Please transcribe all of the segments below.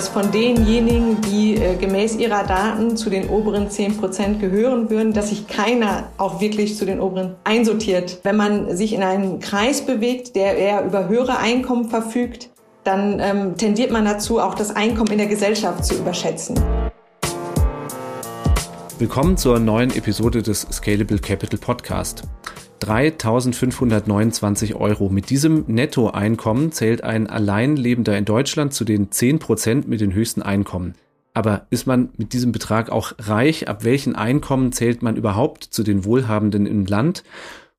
dass von denjenigen, die äh, gemäß ihrer Daten zu den oberen 10 Prozent gehören würden, dass sich keiner auch wirklich zu den oberen einsortiert. Wenn man sich in einem Kreis bewegt, der eher über höhere Einkommen verfügt, dann ähm, tendiert man dazu, auch das Einkommen in der Gesellschaft zu überschätzen. Willkommen zur neuen Episode des Scalable Capital Podcast. 3.529 Euro. Mit diesem Nettoeinkommen zählt ein Alleinlebender in Deutschland zu den 10 Prozent mit den höchsten Einkommen. Aber ist man mit diesem Betrag auch reich? Ab welchen Einkommen zählt man überhaupt zu den Wohlhabenden im Land?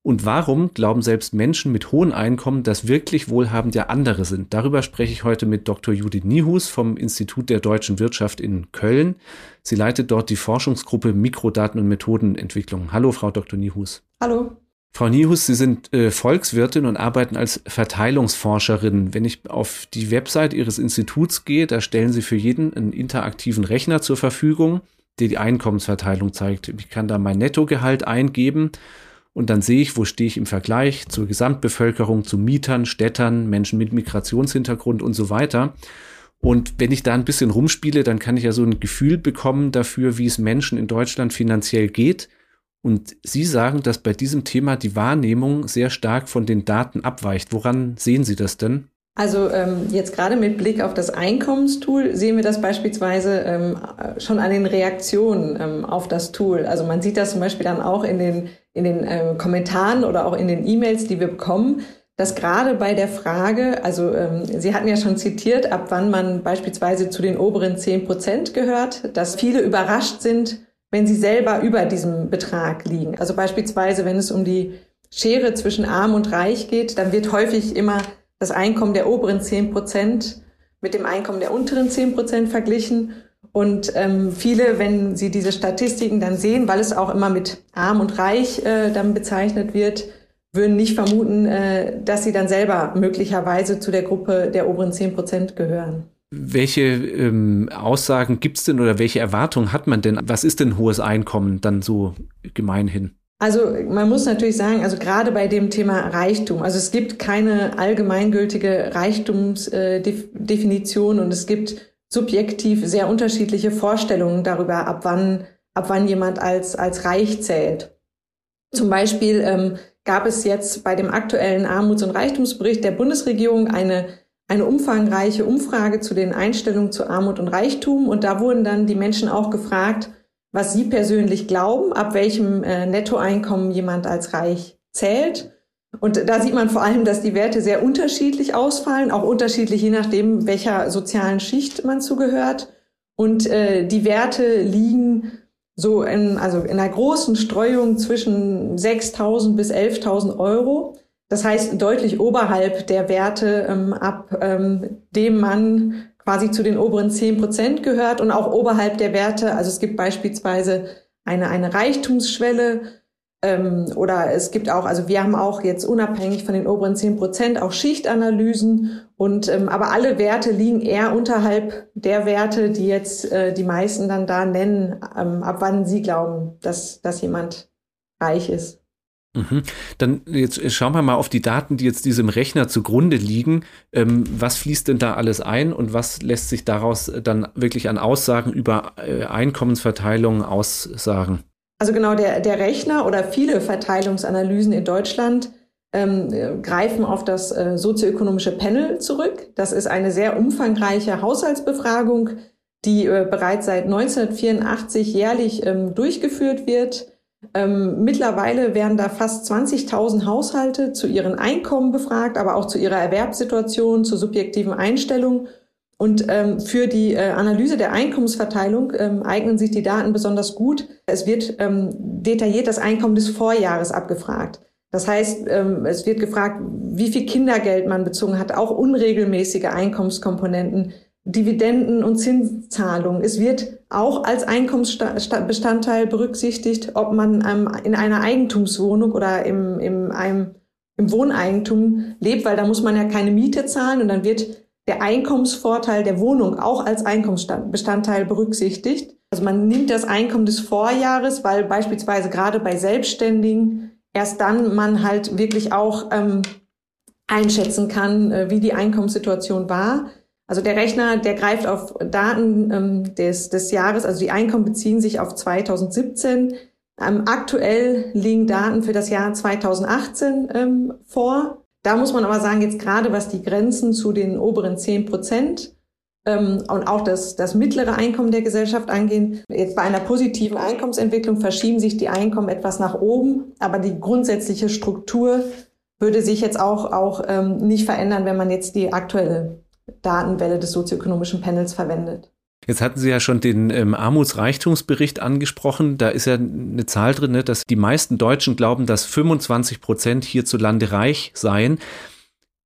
Und warum glauben selbst Menschen mit hohen Einkommen, dass wirklich wohlhabend ja andere sind? Darüber spreche ich heute mit Dr. Judith Niehus vom Institut der deutschen Wirtschaft in Köln. Sie leitet dort die Forschungsgruppe Mikrodaten und Methodenentwicklung. Hallo, Frau Dr. Niehus. Hallo. Frau Niehus, Sie sind äh, Volkswirtin und arbeiten als Verteilungsforscherin. Wenn ich auf die Website Ihres Instituts gehe, da stellen Sie für jeden einen interaktiven Rechner zur Verfügung, der die Einkommensverteilung zeigt. Ich kann da mein Nettogehalt eingeben und dann sehe ich, wo stehe ich im Vergleich zur Gesamtbevölkerung, zu Mietern, Städtern, Menschen mit Migrationshintergrund und so weiter. Und wenn ich da ein bisschen rumspiele, dann kann ich ja so ein Gefühl bekommen dafür, wie es Menschen in Deutschland finanziell geht und Sie sagen, dass bei diesem Thema die Wahrnehmung sehr stark von den Daten abweicht. Woran sehen Sie das denn? Also ähm, jetzt gerade mit Blick auf das Einkommenstool sehen wir das beispielsweise ähm, schon an den Reaktionen ähm, auf das Tool. Also man sieht das zum Beispiel dann auch in den, in den äh, Kommentaren oder auch in den E-Mails, die wir bekommen, dass gerade bei der Frage, also ähm, Sie hatten ja schon zitiert, ab wann man beispielsweise zu den oberen zehn Prozent gehört, dass viele überrascht sind, wenn sie selber über diesem Betrag liegen. Also beispielsweise, wenn es um die Schere zwischen arm und reich geht, dann wird häufig immer das Einkommen der oberen zehn Prozent mit dem Einkommen der unteren zehn Prozent verglichen. Und ähm, viele, wenn sie diese Statistiken dann sehen, weil es auch immer mit arm und reich äh, dann bezeichnet wird, würden nicht vermuten, äh, dass sie dann selber möglicherweise zu der Gruppe der oberen zehn Prozent gehören. Welche ähm, Aussagen gibt es denn oder welche Erwartungen hat man denn? Was ist denn hohes Einkommen dann so gemeinhin? Also man muss natürlich sagen, also gerade bei dem Thema Reichtum, also es gibt keine allgemeingültige Reichtumsdefinition äh, und es gibt subjektiv sehr unterschiedliche Vorstellungen darüber, ab wann, ab wann jemand als, als reich zählt. Zum Beispiel ähm, gab es jetzt bei dem aktuellen Armuts- und Reichtumsbericht der Bundesregierung eine eine umfangreiche Umfrage zu den Einstellungen zu Armut und Reichtum. Und da wurden dann die Menschen auch gefragt, was sie persönlich glauben, ab welchem äh, Nettoeinkommen jemand als reich zählt. Und da sieht man vor allem, dass die Werte sehr unterschiedlich ausfallen, auch unterschiedlich je nachdem, welcher sozialen Schicht man zugehört. Und äh, die Werte liegen so in, also in einer großen Streuung zwischen 6.000 bis 11.000 Euro. Das heißt deutlich oberhalb der Werte, ähm, ab ähm, dem man quasi zu den oberen zehn Prozent gehört und auch oberhalb der Werte. Also es gibt beispielsweise eine, eine Reichtumsschwelle ähm, oder es gibt auch, also wir haben auch jetzt unabhängig von den oberen zehn Prozent auch Schichtanalysen und ähm, aber alle Werte liegen eher unterhalb der Werte, die jetzt äh, die meisten dann da nennen, ähm, ab wann sie glauben, dass, dass jemand reich ist. Mhm. Dann jetzt schauen wir mal auf die Daten, die jetzt diesem Rechner zugrunde liegen. Ähm, was fließt denn da alles ein und was lässt sich daraus dann wirklich an Aussagen über äh, Einkommensverteilung aussagen? Also genau, der, der Rechner oder viele Verteilungsanalysen in Deutschland ähm, greifen auf das äh, sozioökonomische Panel zurück. Das ist eine sehr umfangreiche Haushaltsbefragung, die äh, bereits seit 1984 jährlich ähm, durchgeführt wird ähm, mittlerweile werden da fast 20.000 Haushalte zu ihren Einkommen befragt, aber auch zu ihrer Erwerbssituation, zur subjektiven Einstellung. Und ähm, für die äh, Analyse der Einkommensverteilung ähm, eignen sich die Daten besonders gut. Es wird ähm, detailliert das Einkommen des Vorjahres abgefragt. Das heißt, ähm, es wird gefragt, wie viel Kindergeld man bezogen hat, auch unregelmäßige Einkommenskomponenten, Dividenden und Zinszahlungen. Es wird auch als Einkommensbestandteil berücksichtigt, ob man ähm, in einer Eigentumswohnung oder im, im, einem, im Wohneigentum lebt, weil da muss man ja keine Miete zahlen und dann wird der Einkommensvorteil der Wohnung auch als Einkommensbestandteil berücksichtigt. Also man nimmt das Einkommen des Vorjahres, weil beispielsweise gerade bei Selbstständigen erst dann man halt wirklich auch ähm, einschätzen kann, äh, wie die Einkommenssituation war. Also der Rechner, der greift auf Daten ähm, des, des Jahres, also die Einkommen beziehen sich auf 2017. Ähm, aktuell liegen Daten für das Jahr 2018 ähm, vor. Da muss man aber sagen, jetzt gerade was die Grenzen zu den oberen 10 Prozent ähm, und auch das, das mittlere Einkommen der Gesellschaft angehen. Jetzt bei einer positiven Einkommensentwicklung verschieben sich die Einkommen etwas nach oben, aber die grundsätzliche Struktur würde sich jetzt auch, auch ähm, nicht verändern, wenn man jetzt die aktuelle Datenwelle des sozioökonomischen Panels verwendet. Jetzt hatten Sie ja schon den ähm, Armutsreichtumsbericht angesprochen. Da ist ja eine Zahl drin, ne, dass die meisten Deutschen glauben, dass 25 Prozent hierzulande reich seien.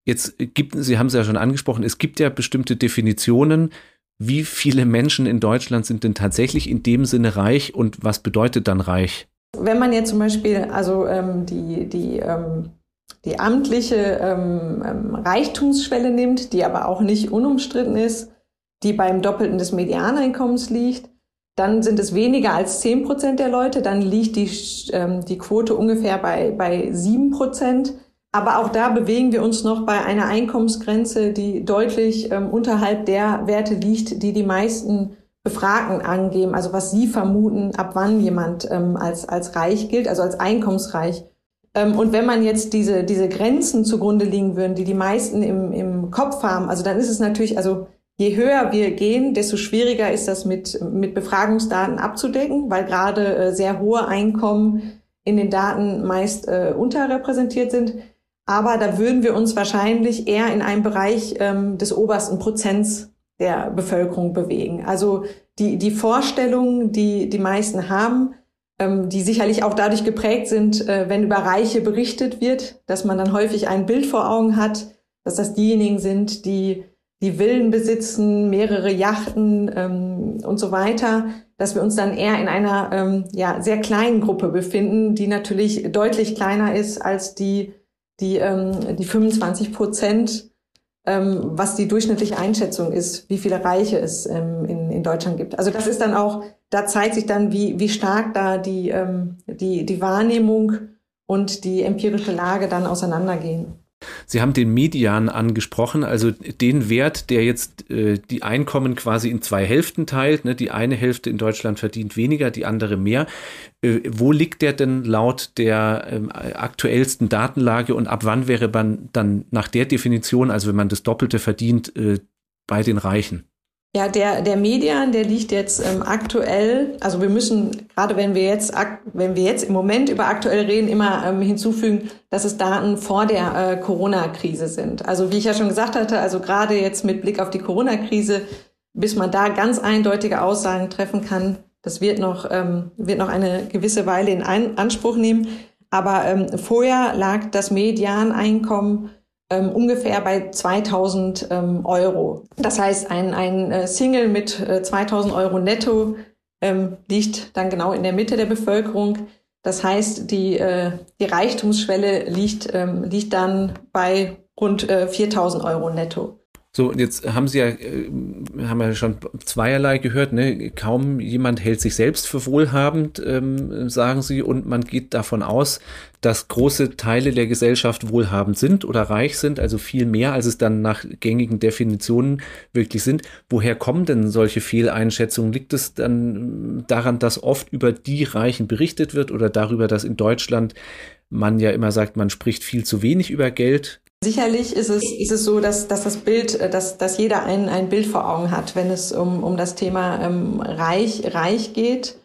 Jetzt gibt, Sie haben es ja schon angesprochen, es gibt ja bestimmte Definitionen. Wie viele Menschen in Deutschland sind denn tatsächlich in dem Sinne reich und was bedeutet dann reich? Wenn man jetzt zum Beispiel also ähm, die, die ähm, die amtliche ähm, ähm, Reichtumsschwelle nimmt, die aber auch nicht unumstritten ist, die beim Doppelten des Medianeinkommens liegt, dann sind es weniger als 10 Prozent der Leute, dann liegt die, ähm, die Quote ungefähr bei, bei 7 Prozent. Aber auch da bewegen wir uns noch bei einer Einkommensgrenze, die deutlich ähm, unterhalb der Werte liegt, die die meisten Befragten angeben, also was sie vermuten, ab wann jemand ähm, als, als reich gilt, also als einkommensreich und wenn man jetzt diese, diese Grenzen zugrunde liegen würden, die die meisten im, im Kopf haben, also dann ist es natürlich, also je höher wir gehen, desto schwieriger ist das mit, mit Befragungsdaten abzudecken, weil gerade äh, sehr hohe Einkommen in den Daten meist äh, unterrepräsentiert sind. Aber da würden wir uns wahrscheinlich eher in einem Bereich ähm, des obersten Prozents der Bevölkerung bewegen. Also die, die Vorstellungen, die die meisten haben, ähm, die sicherlich auch dadurch geprägt sind, äh, wenn über Reiche berichtet wird, dass man dann häufig ein Bild vor Augen hat, dass das diejenigen sind, die die Villen besitzen, mehrere Yachten ähm, und so weiter, dass wir uns dann eher in einer ähm, ja, sehr kleinen Gruppe befinden, die natürlich deutlich kleiner ist als die, die, ähm, die 25 Prozent, ähm, was die durchschnittliche Einschätzung ist, wie viele Reiche es ähm, in, in Deutschland gibt. Also das ist dann auch da zeigt sich dann, wie, wie stark da die, ähm, die, die Wahrnehmung und die empirische Lage dann auseinandergehen. Sie haben den Median angesprochen, also den Wert, der jetzt äh, die Einkommen quasi in zwei Hälften teilt. Ne? Die eine Hälfte in Deutschland verdient weniger, die andere mehr. Äh, wo liegt der denn laut der äh, aktuellsten Datenlage und ab wann wäre man dann nach der Definition, also wenn man das Doppelte verdient, äh, bei den Reichen? Ja, der, der Median, der liegt jetzt ähm, aktuell, also wir müssen, gerade wenn wir jetzt, wenn wir jetzt im Moment über aktuell reden, immer ähm, hinzufügen, dass es Daten vor der äh, Corona-Krise sind. Also wie ich ja schon gesagt hatte, also gerade jetzt mit Blick auf die Corona-Krise, bis man da ganz eindeutige Aussagen treffen kann, das wird noch, ähm, wird noch eine gewisse Weile in Ein Anspruch nehmen. Aber ähm, vorher lag das Medianeinkommen ähm, ungefähr bei 2000 ähm, Euro. Das heißt, ein, ein äh, Single mit äh, 2000 Euro netto ähm, liegt dann genau in der Mitte der Bevölkerung. Das heißt, die, äh, die Reichtumsschwelle liegt, ähm, liegt dann bei rund äh, 4000 Euro netto. So, und jetzt haben Sie ja, äh, haben wir schon zweierlei gehört, ne? Kaum jemand hält sich selbst für wohlhabend, ähm, sagen Sie, und man geht davon aus, dass große Teile der Gesellschaft wohlhabend sind oder reich sind, also viel mehr, als es dann nach gängigen Definitionen wirklich sind. Woher kommen denn solche Fehleinschätzungen? Liegt es dann daran, dass oft über die Reichen berichtet wird oder darüber, dass in Deutschland man ja immer sagt, man spricht viel zu wenig über Geld? Sicherlich ist es, ist es so, dass, dass das Bild, äh, dass, dass jeder ein, ein Bild vor Augen hat, wenn es um, um das Thema ähm, reich, reich geht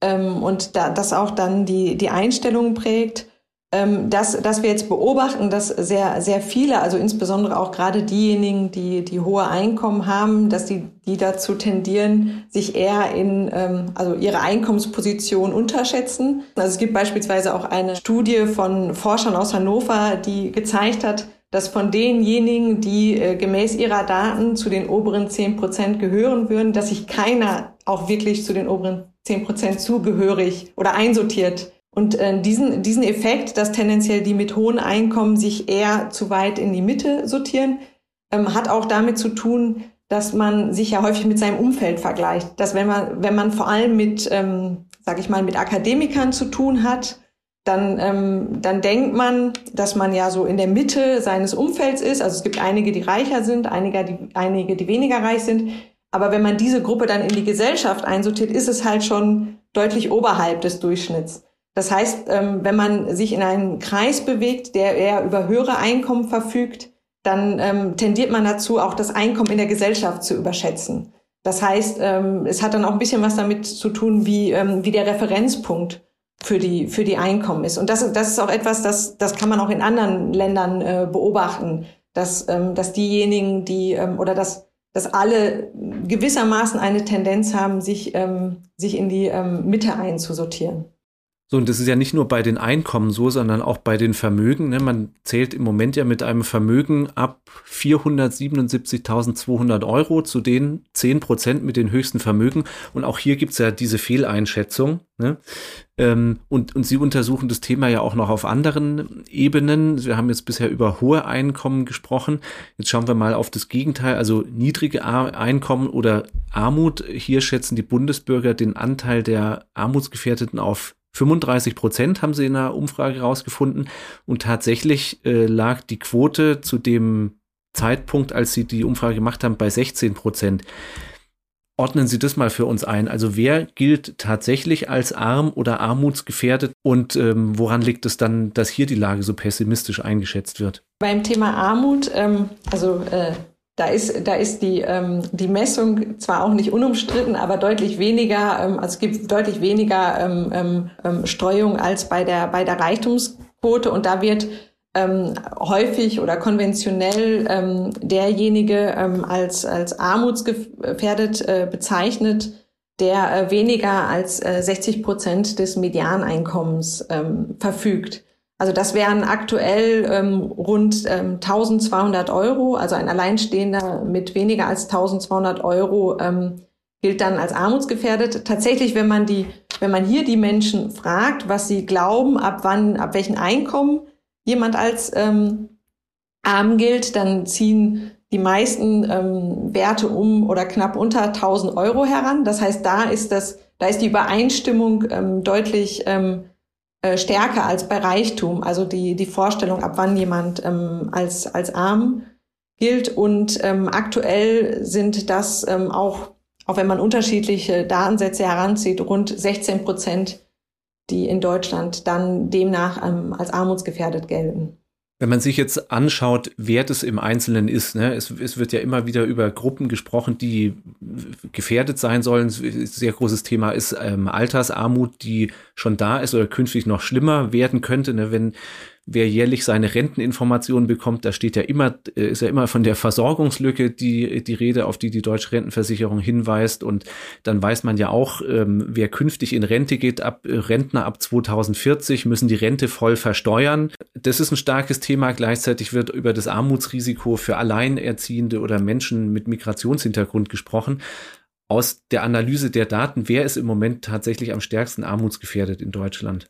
ähm, und da, das auch dann die, die Einstellung prägt. Ähm, dass, dass wir jetzt beobachten, dass sehr, sehr viele, also insbesondere auch gerade diejenigen, die, die hohe Einkommen haben, dass die, die dazu tendieren, sich eher in, ähm, also ihre Einkommensposition unterschätzen. Also es gibt beispielsweise auch eine Studie von Forschern aus Hannover, die gezeigt hat, dass von denjenigen, die äh, gemäß ihrer Daten zu den oberen zehn Prozent gehören würden, dass sich keiner auch wirklich zu den oberen zehn Prozent zugehörig oder einsortiert und äh, diesen, diesen Effekt, dass tendenziell die mit hohen Einkommen sich eher zu weit in die Mitte sortieren, ähm, hat auch damit zu tun, dass man sich ja häufig mit seinem Umfeld vergleicht. Dass wenn man, wenn man vor allem mit, ähm, sage ich mal, mit Akademikern zu tun hat, dann, ähm, dann denkt man, dass man ja so in der Mitte seines Umfelds ist. Also es gibt einige, die reicher sind, einige, die, einige, die weniger reich sind. Aber wenn man diese Gruppe dann in die Gesellschaft einsortiert, ist es halt schon deutlich oberhalb des Durchschnitts. Das heißt, ähm, wenn man sich in einen Kreis bewegt, der eher über höhere Einkommen verfügt, dann ähm, tendiert man dazu, auch das Einkommen in der Gesellschaft zu überschätzen. Das heißt, ähm, es hat dann auch ein bisschen was damit zu tun, wie, ähm, wie der Referenzpunkt für die, für die Einkommen ist. Und das, das ist auch etwas, das, das kann man auch in anderen Ländern äh, beobachten, dass, ähm, dass diejenigen, die ähm, oder dass, dass alle gewissermaßen eine Tendenz haben, sich, ähm, sich in die ähm, Mitte einzusortieren. So, und das ist ja nicht nur bei den Einkommen so, sondern auch bei den Vermögen. Ne? Man zählt im Moment ja mit einem Vermögen ab 477.200 Euro zu den 10 Prozent mit den höchsten Vermögen. Und auch hier gibt's ja diese Fehleinschätzung. Ne? Ähm, und, und Sie untersuchen das Thema ja auch noch auf anderen Ebenen. Wir haben jetzt bisher über hohe Einkommen gesprochen. Jetzt schauen wir mal auf das Gegenteil, also niedrige Einkommen oder Armut. Hier schätzen die Bundesbürger den Anteil der Armutsgefährdeten auf 35 Prozent haben sie in einer Umfrage herausgefunden und tatsächlich äh, lag die Quote zu dem Zeitpunkt, als sie die Umfrage gemacht haben, bei 16 Prozent. Ordnen Sie das mal für uns ein. Also wer gilt tatsächlich als arm oder armutsgefährdet und ähm, woran liegt es dann, dass hier die Lage so pessimistisch eingeschätzt wird? Beim Thema Armut, ähm, also äh, da ist, da ist die, ähm, die Messung zwar auch nicht unumstritten, aber deutlich weniger, ähm, also es gibt deutlich weniger ähm, ähm, ähm, Streuung als bei der, bei der Reichtumsquote und da wird ähm, häufig oder konventionell ähm, derjenige ähm, als, als armutsgefährdet äh, bezeichnet, der äh, weniger als äh, 60 Prozent des Medianeinkommens ähm, verfügt. Also das wären aktuell ähm, rund ähm, 1200 Euro. Also ein Alleinstehender mit weniger als 1200 Euro ähm, gilt dann als armutsgefährdet. Tatsächlich, wenn man die, wenn man hier die Menschen fragt, was sie glauben, ab wann, ab welchen Einkommen jemand als ähm, arm gilt, dann ziehen die meisten ähm, Werte um oder knapp unter 1000 Euro heran. Das heißt, da ist das, da ist die Übereinstimmung ähm, deutlich ähm, äh, stärker als bei Reichtum. Also die, die Vorstellung, ab wann jemand ähm, als, als arm gilt. Und ähm, aktuell sind das ähm, auch, auch wenn man unterschiedliche Datensätze heranzieht, rund 16 Prozent, die in Deutschland dann demnach ähm, als armutsgefährdet gelten. Wenn man sich jetzt anschaut, wer das im Einzelnen ist, ne, es, es, wird ja immer wieder über Gruppen gesprochen, die gefährdet sein sollen. Sehr großes Thema ist ähm, Altersarmut, die schon da ist oder künftig noch schlimmer werden könnte, ne, wenn wer jährlich seine Renteninformationen bekommt, da steht ja immer, äh, ist ja immer von der Versorgungslücke die, die Rede, auf die die Deutsche Rentenversicherung hinweist. Und dann weiß man ja auch, ähm, wer künftig in Rente geht, ab äh, Rentner ab 2040 müssen die Rente voll versteuern. Das ist ein starkes Thema. Gleichzeitig wird über das Armutsrisiko für Alleinerziehende oder Menschen mit Migrationshintergrund gesprochen aus der Analyse der Daten, wer ist im Moment tatsächlich am stärksten armutsgefährdet in Deutschland?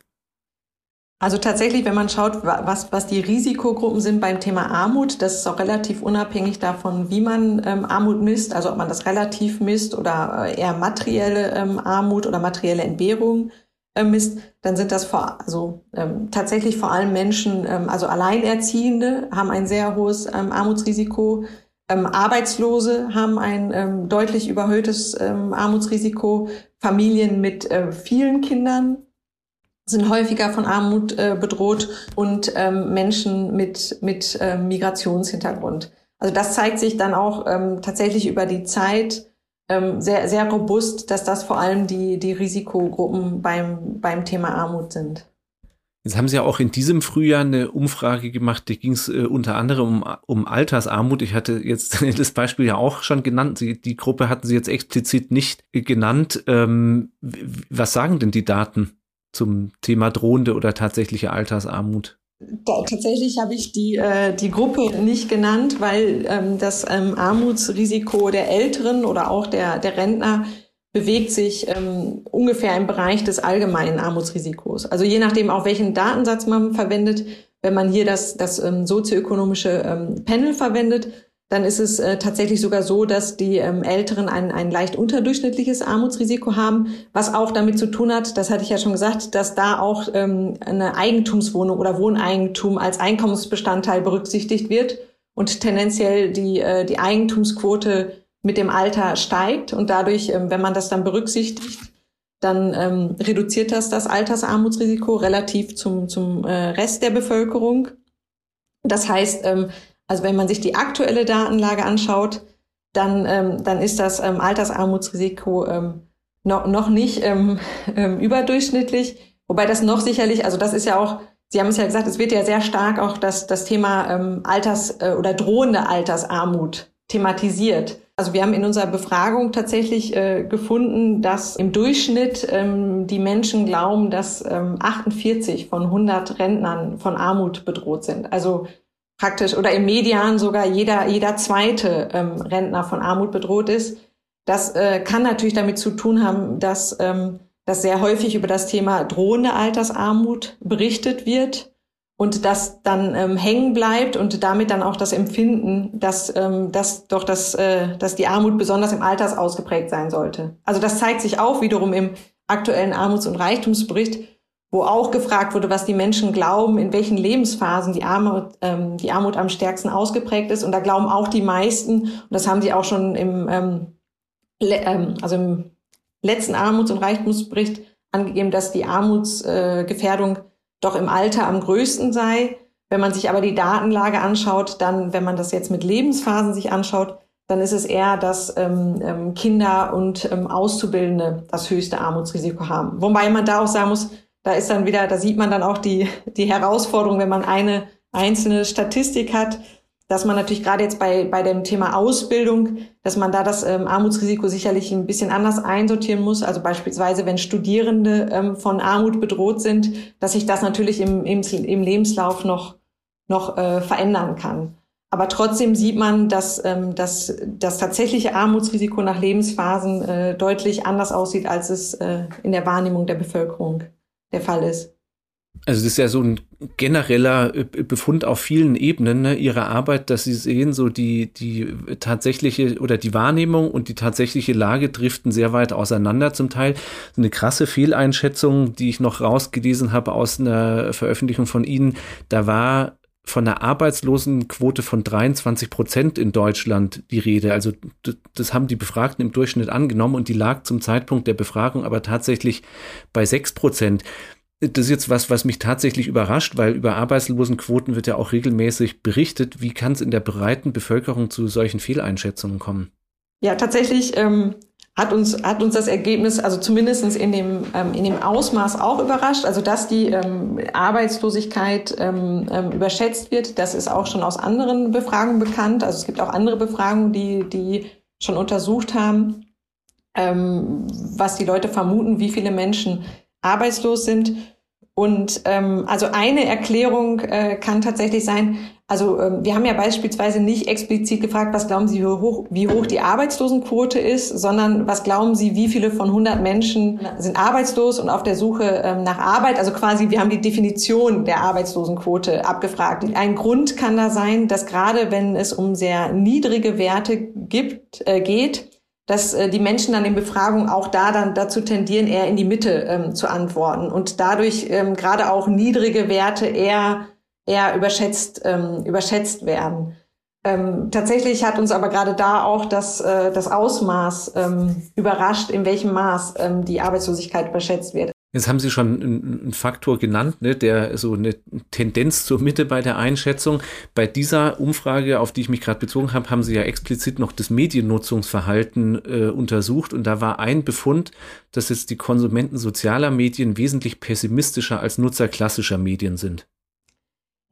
Also tatsächlich, wenn man schaut, was, was die Risikogruppen sind beim Thema Armut, das ist auch relativ unabhängig davon, wie man ähm, Armut misst, also ob man das relativ misst oder äh, eher materielle ähm, Armut oder materielle Entbehrung äh, misst, dann sind das vor, also ähm, tatsächlich vor allem Menschen, ähm, also Alleinerziehende haben ein sehr hohes ähm, Armutsrisiko, ähm, Arbeitslose haben ein deutlich überhöhtes Armutsrisiko, Familien mit äh, vielen Kindern sind häufiger von Armut äh, bedroht und ähm, Menschen mit, mit äh, Migrationshintergrund. Also das zeigt sich dann auch ähm, tatsächlich über die Zeit ähm, sehr, sehr robust, dass das vor allem die, die Risikogruppen beim, beim Thema Armut sind. Jetzt haben Sie ja auch in diesem Frühjahr eine Umfrage gemacht, da ging es äh, unter anderem um, um Altersarmut. Ich hatte jetzt das Beispiel ja auch schon genannt. Sie, die Gruppe hatten Sie jetzt explizit nicht genannt. Ähm, was sagen denn die Daten? Zum Thema drohende oder tatsächliche Altersarmut? Tatsächlich habe ich die, äh, die Gruppe nicht genannt, weil ähm, das ähm, Armutsrisiko der Älteren oder auch der, der Rentner bewegt sich ähm, ungefähr im Bereich des allgemeinen Armutsrisikos. Also je nachdem, auch welchen Datensatz man verwendet, wenn man hier das, das ähm, sozioökonomische ähm, Panel verwendet, dann ist es äh, tatsächlich sogar so, dass die ähm, Älteren ein, ein leicht unterdurchschnittliches Armutsrisiko haben, was auch damit zu tun hat, das hatte ich ja schon gesagt, dass da auch ähm, eine Eigentumswohnung oder Wohneigentum als Einkommensbestandteil berücksichtigt wird und tendenziell die, äh, die Eigentumsquote mit dem Alter steigt und dadurch, ähm, wenn man das dann berücksichtigt, dann ähm, reduziert das das Altersarmutsrisiko relativ zum, zum äh, Rest der Bevölkerung. Das heißt, ähm, also wenn man sich die aktuelle Datenlage anschaut, dann, ähm, dann ist das ähm, Altersarmutsrisiko ähm, noch, noch nicht ähm, ähm, überdurchschnittlich. Wobei das noch sicherlich, also das ist ja auch, Sie haben es ja gesagt, es wird ja sehr stark auch das, das Thema ähm, Alters- äh, oder drohende Altersarmut thematisiert. Also wir haben in unserer Befragung tatsächlich äh, gefunden, dass im Durchschnitt ähm, die Menschen glauben, dass ähm, 48 von 100 Rentnern von Armut bedroht sind. Also praktisch oder im Median sogar jeder, jeder zweite ähm, Rentner von Armut bedroht ist. Das äh, kann natürlich damit zu tun haben, dass, ähm, dass sehr häufig über das Thema drohende Altersarmut berichtet wird und das dann ähm, hängen bleibt und damit dann auch das Empfinden, dass, ähm, dass doch das, äh, dass die Armut besonders im Alters ausgeprägt sein sollte. Also das zeigt sich auch wiederum im aktuellen Armuts- und Reichtumsbericht, wo auch gefragt wurde, was die Menschen glauben, in welchen Lebensphasen die Armut, ähm, die Armut am stärksten ausgeprägt ist. Und da glauben auch die meisten, und das haben sie auch schon im, ähm, ähm, also im letzten Armuts- und Reichtumsbericht angegeben, dass die Armutsgefährdung äh, doch im Alter am größten sei. Wenn man sich aber die Datenlage anschaut, dann, wenn man das jetzt mit Lebensphasen sich anschaut, dann ist es eher, dass ähm, ähm Kinder und ähm, Auszubildende das höchste Armutsrisiko haben. Wobei man da auch sagen muss, da ist dann wieder, da sieht man dann auch die, die Herausforderung, wenn man eine einzelne Statistik hat, dass man natürlich gerade jetzt bei, bei dem Thema Ausbildung, dass man da das ähm, Armutsrisiko sicherlich ein bisschen anders einsortieren muss. Also beispielsweise, wenn Studierende ähm, von Armut bedroht sind, dass sich das natürlich im, im, im Lebenslauf noch, noch äh, verändern kann. Aber trotzdem sieht man, dass ähm, dass das tatsächliche Armutsrisiko nach Lebensphasen äh, deutlich anders aussieht, als es äh, in der Wahrnehmung der Bevölkerung der Fall ist. Also das ist ja so ein genereller äh, Befund auf vielen Ebenen ne, ihrer Arbeit, dass sie sehen, so die, die tatsächliche oder die Wahrnehmung und die tatsächliche Lage driften sehr weit auseinander zum Teil. Eine krasse Fehleinschätzung, die ich noch rausgelesen habe aus einer Veröffentlichung von Ihnen, da war von einer Arbeitslosenquote von 23 Prozent in Deutschland die Rede. Also das haben die Befragten im Durchschnitt angenommen und die lag zum Zeitpunkt der Befragung aber tatsächlich bei 6 Prozent das ist jetzt was, was mich tatsächlich überrascht, weil über Arbeitslosenquoten wird ja auch regelmäßig berichtet. Wie kann es in der breiten Bevölkerung zu solchen Fehleinschätzungen kommen? Ja, tatsächlich ähm, hat uns hat uns das Ergebnis, also zumindestens in dem ähm, in dem Ausmaß auch überrascht. Also dass die ähm, Arbeitslosigkeit ähm, ähm, überschätzt wird, das ist auch schon aus anderen Befragungen bekannt. Also es gibt auch andere Befragungen, die die schon untersucht haben, ähm, was die Leute vermuten, wie viele Menschen arbeitslos sind. Und ähm, also eine Erklärung äh, kann tatsächlich sein, also ähm, wir haben ja beispielsweise nicht explizit gefragt, was glauben Sie, wie hoch, wie hoch die Arbeitslosenquote ist, sondern was glauben Sie, wie viele von 100 Menschen sind arbeitslos und auf der Suche ähm, nach Arbeit. Also quasi, wir haben die Definition der Arbeitslosenquote abgefragt. Ein Grund kann da sein, dass gerade wenn es um sehr niedrige Werte gibt, äh, geht, dass äh, die Menschen dann in Befragungen auch da dann dazu tendieren, eher in die Mitte ähm, zu antworten und dadurch ähm, gerade auch niedrige Werte eher eher überschätzt ähm, überschätzt werden. Ähm, tatsächlich hat uns aber gerade da auch das, äh, das Ausmaß ähm, überrascht, in welchem Maß ähm, die Arbeitslosigkeit überschätzt wird. Jetzt haben Sie schon einen Faktor genannt, ne, der so eine Tendenz zur Mitte bei der Einschätzung. Bei dieser Umfrage, auf die ich mich gerade bezogen habe, haben Sie ja explizit noch das Mediennutzungsverhalten äh, untersucht und da war ein Befund, dass jetzt die Konsumenten sozialer Medien wesentlich pessimistischer als Nutzer klassischer Medien sind.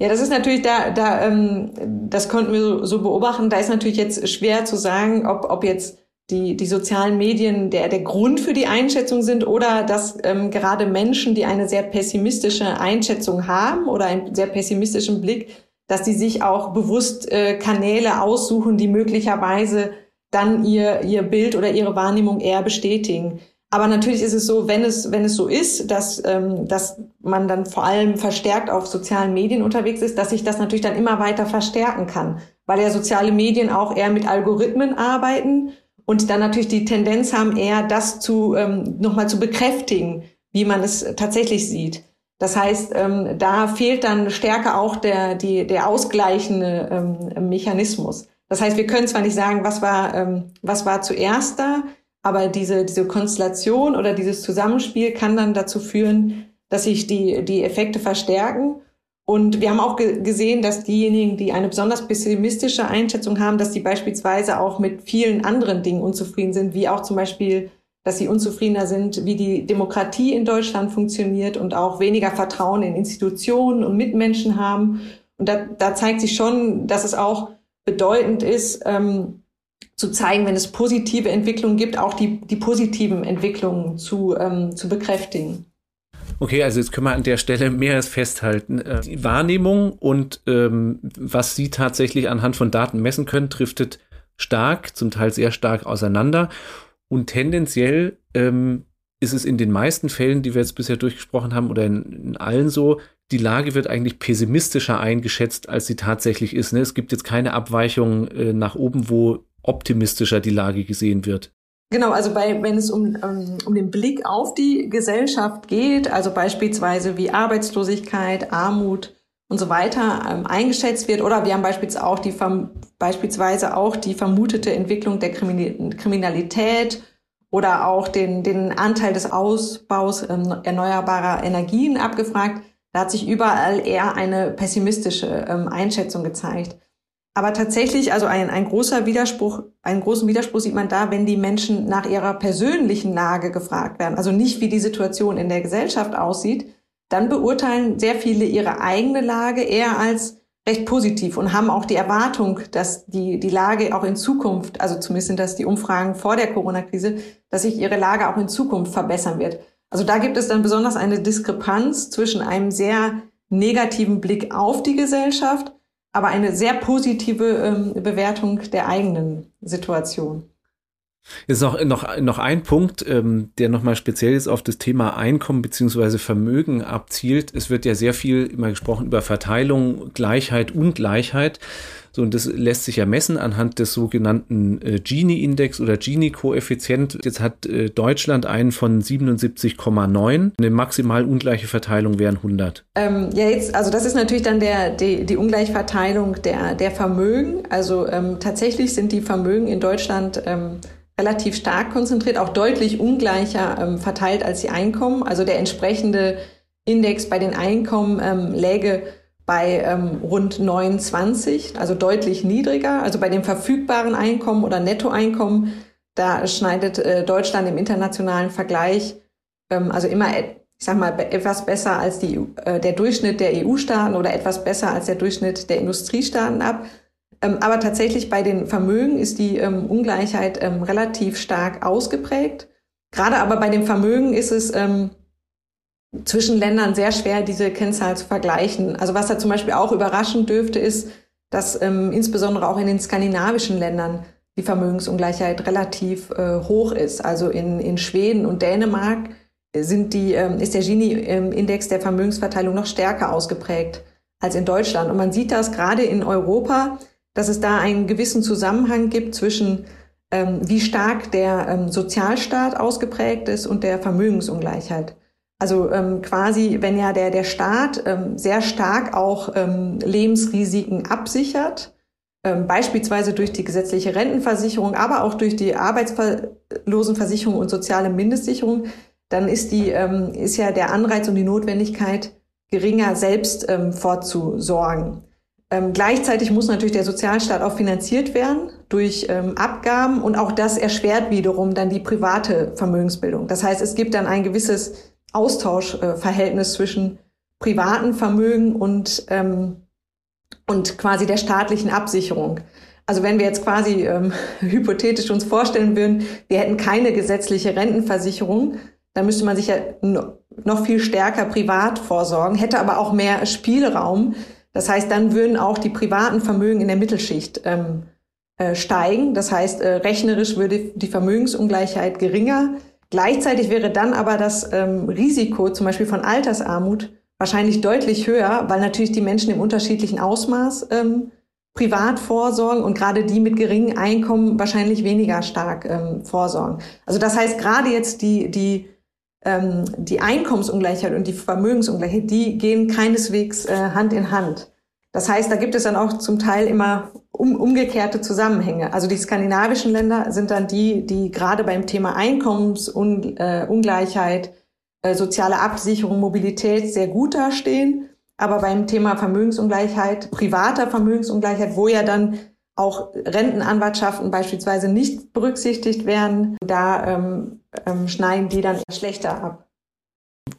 Ja, das ist natürlich da, da ähm, das konnten wir so, so beobachten. Da ist natürlich jetzt schwer zu sagen, ob, ob jetzt die, die sozialen Medien der, der Grund für die Einschätzung sind oder dass ähm, gerade Menschen, die eine sehr pessimistische Einschätzung haben oder einen sehr pessimistischen Blick, dass die sich auch bewusst äh, Kanäle aussuchen, die möglicherweise dann ihr, ihr Bild oder ihre Wahrnehmung eher bestätigen. Aber natürlich ist es so, wenn es, wenn es so ist, dass, ähm, dass man dann vor allem verstärkt auf sozialen Medien unterwegs ist, dass sich das natürlich dann immer weiter verstärken kann weil ja soziale Medien auch eher mit Algorithmen arbeiten und dann natürlich die Tendenz haben, eher das zu ähm, nochmal zu bekräftigen, wie man es tatsächlich sieht. Das heißt, ähm, da fehlt dann stärker auch der, die, der ausgleichende ähm, Mechanismus. Das heißt, wir können zwar nicht sagen, was war, ähm, was war zuerst da, aber diese, diese Konstellation oder dieses Zusammenspiel kann dann dazu führen, dass sich die, die Effekte verstärken. Und wir haben auch ge gesehen, dass diejenigen, die eine besonders pessimistische Einschätzung haben, dass die beispielsweise auch mit vielen anderen Dingen unzufrieden sind, wie auch zum Beispiel, dass sie unzufriedener sind, wie die Demokratie in Deutschland funktioniert und auch weniger Vertrauen in Institutionen und Mitmenschen haben. Und da, da zeigt sich schon, dass es auch bedeutend ist, ähm, zu zeigen, wenn es positive Entwicklungen gibt, auch die, die positiven Entwicklungen zu, ähm, zu bekräftigen. Okay, also jetzt können wir an der Stelle mehres festhalten. Äh, die Wahrnehmung und ähm, was Sie tatsächlich anhand von Daten messen können, driftet stark, zum Teil sehr stark auseinander. Und tendenziell ähm, ist es in den meisten Fällen, die wir jetzt bisher durchgesprochen haben, oder in, in allen so, die Lage wird eigentlich pessimistischer eingeschätzt, als sie tatsächlich ist. Ne? Es gibt jetzt keine Abweichung äh, nach oben, wo optimistischer die Lage gesehen wird. Genau, also bei, wenn es um, um, um den Blick auf die Gesellschaft geht, also beispielsweise wie Arbeitslosigkeit, Armut und so weiter ähm, eingeschätzt wird, oder wir haben beispielsweise auch die, beispielsweise auch die vermutete Entwicklung der Kriminalität oder auch den, den Anteil des Ausbaus ähm, erneuerbarer Energien abgefragt, da hat sich überall eher eine pessimistische ähm, Einschätzung gezeigt. Aber tatsächlich, also ein, ein großer Widerspruch, einen großen Widerspruch sieht man da, wenn die Menschen nach ihrer persönlichen Lage gefragt werden. Also nicht, wie die Situation in der Gesellschaft aussieht. Dann beurteilen sehr viele ihre eigene Lage eher als recht positiv und haben auch die Erwartung, dass die, die Lage auch in Zukunft, also zumindest sind das die Umfragen vor der Corona-Krise, dass sich ihre Lage auch in Zukunft verbessern wird. Also da gibt es dann besonders eine Diskrepanz zwischen einem sehr negativen Blick auf die Gesellschaft aber eine sehr positive ähm, Bewertung der eigenen Situation. Ist noch, noch, noch ein Punkt, ähm, der nochmal speziell ist auf das Thema Einkommen bzw. Vermögen abzielt. Es wird ja sehr viel immer gesprochen über Verteilung, Gleichheit, Ungleichheit. So, und das lässt sich ja messen anhand des sogenannten äh, Gini-Index oder Gini-Koeffizient. Jetzt hat äh, Deutschland einen von 77,9. Eine maximal ungleiche Verteilung wären 100. Ähm, ja, jetzt, also das ist natürlich dann der, die, die Ungleichverteilung der, der Vermögen. Also ähm, tatsächlich sind die Vermögen in Deutschland ähm, relativ stark konzentriert, auch deutlich ungleicher ähm, verteilt als die Einkommen. Also der entsprechende Index bei den Einkommen ähm, läge bei ähm, rund 29, also deutlich niedriger. Also bei dem verfügbaren Einkommen oder Nettoeinkommen, da schneidet äh, Deutschland im internationalen Vergleich ähm, also immer, ich sag mal, etwas besser als die, äh, der Durchschnitt der EU-Staaten oder etwas besser als der Durchschnitt der Industriestaaten ab. Ähm, aber tatsächlich bei den Vermögen ist die ähm, Ungleichheit ähm, relativ stark ausgeprägt. Gerade aber bei dem Vermögen ist es ähm, zwischen Ländern sehr schwer, diese Kennzahl zu vergleichen. Also was da zum Beispiel auch überraschend dürfte, ist, dass ähm, insbesondere auch in den skandinavischen Ländern die Vermögensungleichheit relativ äh, hoch ist. Also in, in Schweden und Dänemark sind die, ähm, ist der Gini-Index der Vermögensverteilung noch stärker ausgeprägt als in Deutschland. Und man sieht das gerade in Europa, dass es da einen gewissen Zusammenhang gibt zwischen ähm, wie stark der ähm, Sozialstaat ausgeprägt ist und der Vermögensungleichheit. Also ähm, quasi, wenn ja der, der Staat ähm, sehr stark auch ähm, Lebensrisiken absichert, ähm, beispielsweise durch die gesetzliche Rentenversicherung, aber auch durch die Arbeitslosenversicherung und soziale Mindestsicherung, dann ist die, ähm, ist ja der Anreiz und die Notwendigkeit geringer, selbst ähm, vorzusorgen. Ähm, gleichzeitig muss natürlich der Sozialstaat auch finanziert werden durch ähm, Abgaben und auch das erschwert wiederum dann die private Vermögensbildung. Das heißt, es gibt dann ein gewisses Austauschverhältnis zwischen privaten Vermögen und, ähm, und quasi der staatlichen Absicherung. Also wenn wir jetzt quasi ähm, hypothetisch uns vorstellen würden, wir hätten keine gesetzliche Rentenversicherung, dann müsste man sich ja noch viel stärker privat vorsorgen, hätte aber auch mehr Spielraum. Das heißt, dann würden auch die privaten Vermögen in der Mittelschicht ähm, äh, steigen. Das heißt, äh, rechnerisch würde die Vermögensungleichheit geringer Gleichzeitig wäre dann aber das ähm, Risiko zum Beispiel von Altersarmut wahrscheinlich deutlich höher, weil natürlich die Menschen im unterschiedlichen Ausmaß ähm, privat vorsorgen und gerade die mit geringem Einkommen wahrscheinlich weniger stark ähm, vorsorgen. Also das heißt, gerade jetzt die, die, ähm, die Einkommensungleichheit und die Vermögensungleichheit, die gehen keineswegs äh, Hand in Hand. Das heißt, da gibt es dann auch zum Teil immer um, umgekehrte Zusammenhänge. Also die skandinavischen Länder sind dann die, die gerade beim Thema Einkommensungleichheit, äh, soziale Absicherung, Mobilität sehr gut dastehen. Aber beim Thema Vermögensungleichheit, privater Vermögensungleichheit, wo ja dann auch Rentenanwartschaften beispielsweise nicht berücksichtigt werden, da ähm, ähm, schneiden die dann schlechter ab.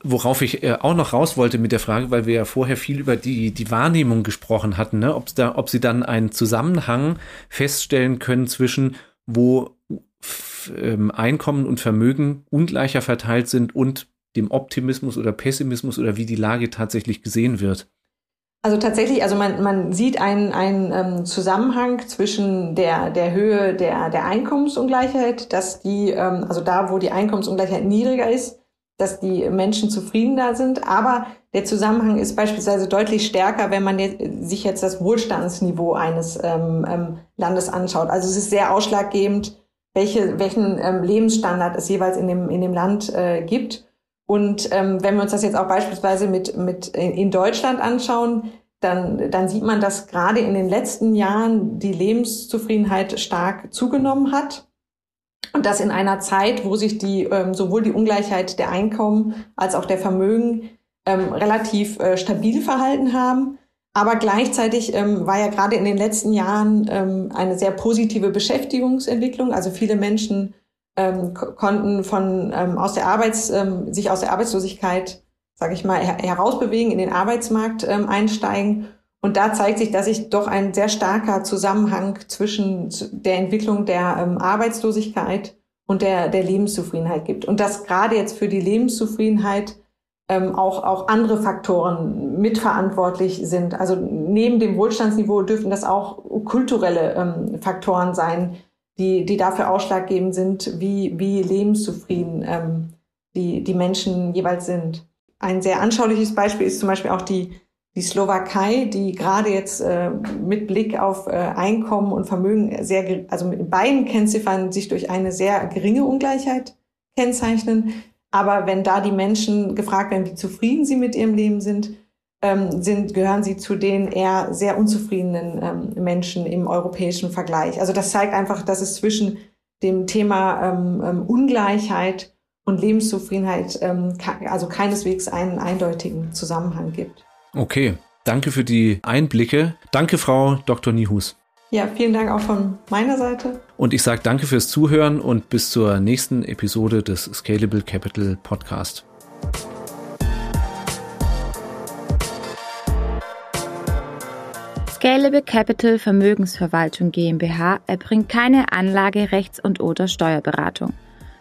Worauf ich äh, auch noch raus wollte mit der Frage, weil wir ja vorher viel über die, die Wahrnehmung gesprochen hatten, ne? ob, da, ob Sie dann einen Zusammenhang feststellen können zwischen, wo ähm, Einkommen und Vermögen ungleicher verteilt sind und dem Optimismus oder Pessimismus oder wie die Lage tatsächlich gesehen wird? Also tatsächlich, also man, man sieht einen, einen ähm, Zusammenhang zwischen der, der Höhe der, der Einkommensungleichheit, dass die, ähm, also da, wo die Einkommensungleichheit niedriger ist, dass die Menschen zufriedener sind. Aber der Zusammenhang ist beispielsweise deutlich stärker, wenn man sich jetzt das Wohlstandsniveau eines ähm, ähm, Landes anschaut. Also es ist sehr ausschlaggebend, welche, welchen ähm, Lebensstandard es jeweils in dem, in dem Land äh, gibt. Und ähm, wenn wir uns das jetzt auch beispielsweise mit, mit in Deutschland anschauen, dann, dann sieht man, dass gerade in den letzten Jahren die Lebenszufriedenheit stark zugenommen hat. Und das in einer Zeit, wo sich die, ähm, sowohl die Ungleichheit der Einkommen als auch der Vermögen ähm, relativ äh, stabil verhalten haben. Aber gleichzeitig ähm, war ja gerade in den letzten Jahren ähm, eine sehr positive Beschäftigungsentwicklung. Also viele Menschen ähm, konnten von ähm, aus der Arbeits ähm, sich aus der Arbeitslosigkeit, sage ich mal, her herausbewegen, in den Arbeitsmarkt ähm, einsteigen. Und da zeigt sich, dass sich doch ein sehr starker Zusammenhang zwischen der Entwicklung der ähm, Arbeitslosigkeit und der, der Lebenszufriedenheit gibt. Und dass gerade jetzt für die Lebenszufriedenheit ähm, auch, auch andere Faktoren mitverantwortlich sind. Also neben dem Wohlstandsniveau dürfen das auch kulturelle ähm, Faktoren sein, die, die dafür ausschlaggebend sind, wie, wie lebenszufrieden ähm, die, die Menschen jeweils sind. Ein sehr anschauliches Beispiel ist zum Beispiel auch die, die Slowakei, die gerade jetzt äh, mit Blick auf äh, Einkommen und Vermögen sehr, also mit beiden Kennziffern sich durch eine sehr geringe Ungleichheit kennzeichnen. Aber wenn da die Menschen gefragt werden, wie zufrieden sie mit ihrem Leben sind, ähm, sind, gehören sie zu den eher sehr unzufriedenen ähm, Menschen im europäischen Vergleich. Also das zeigt einfach, dass es zwischen dem Thema ähm, ähm Ungleichheit und Lebenszufriedenheit ähm, also keineswegs einen eindeutigen Zusammenhang gibt. Okay, danke für die Einblicke. Danke, Frau Dr. Nihus. Ja, vielen Dank auch von meiner Seite. Und ich sage danke fürs Zuhören und bis zur nächsten Episode des Scalable Capital Podcast. Scalable Capital Vermögensverwaltung GmbH erbringt keine Anlage-, Rechts- und oder Steuerberatung.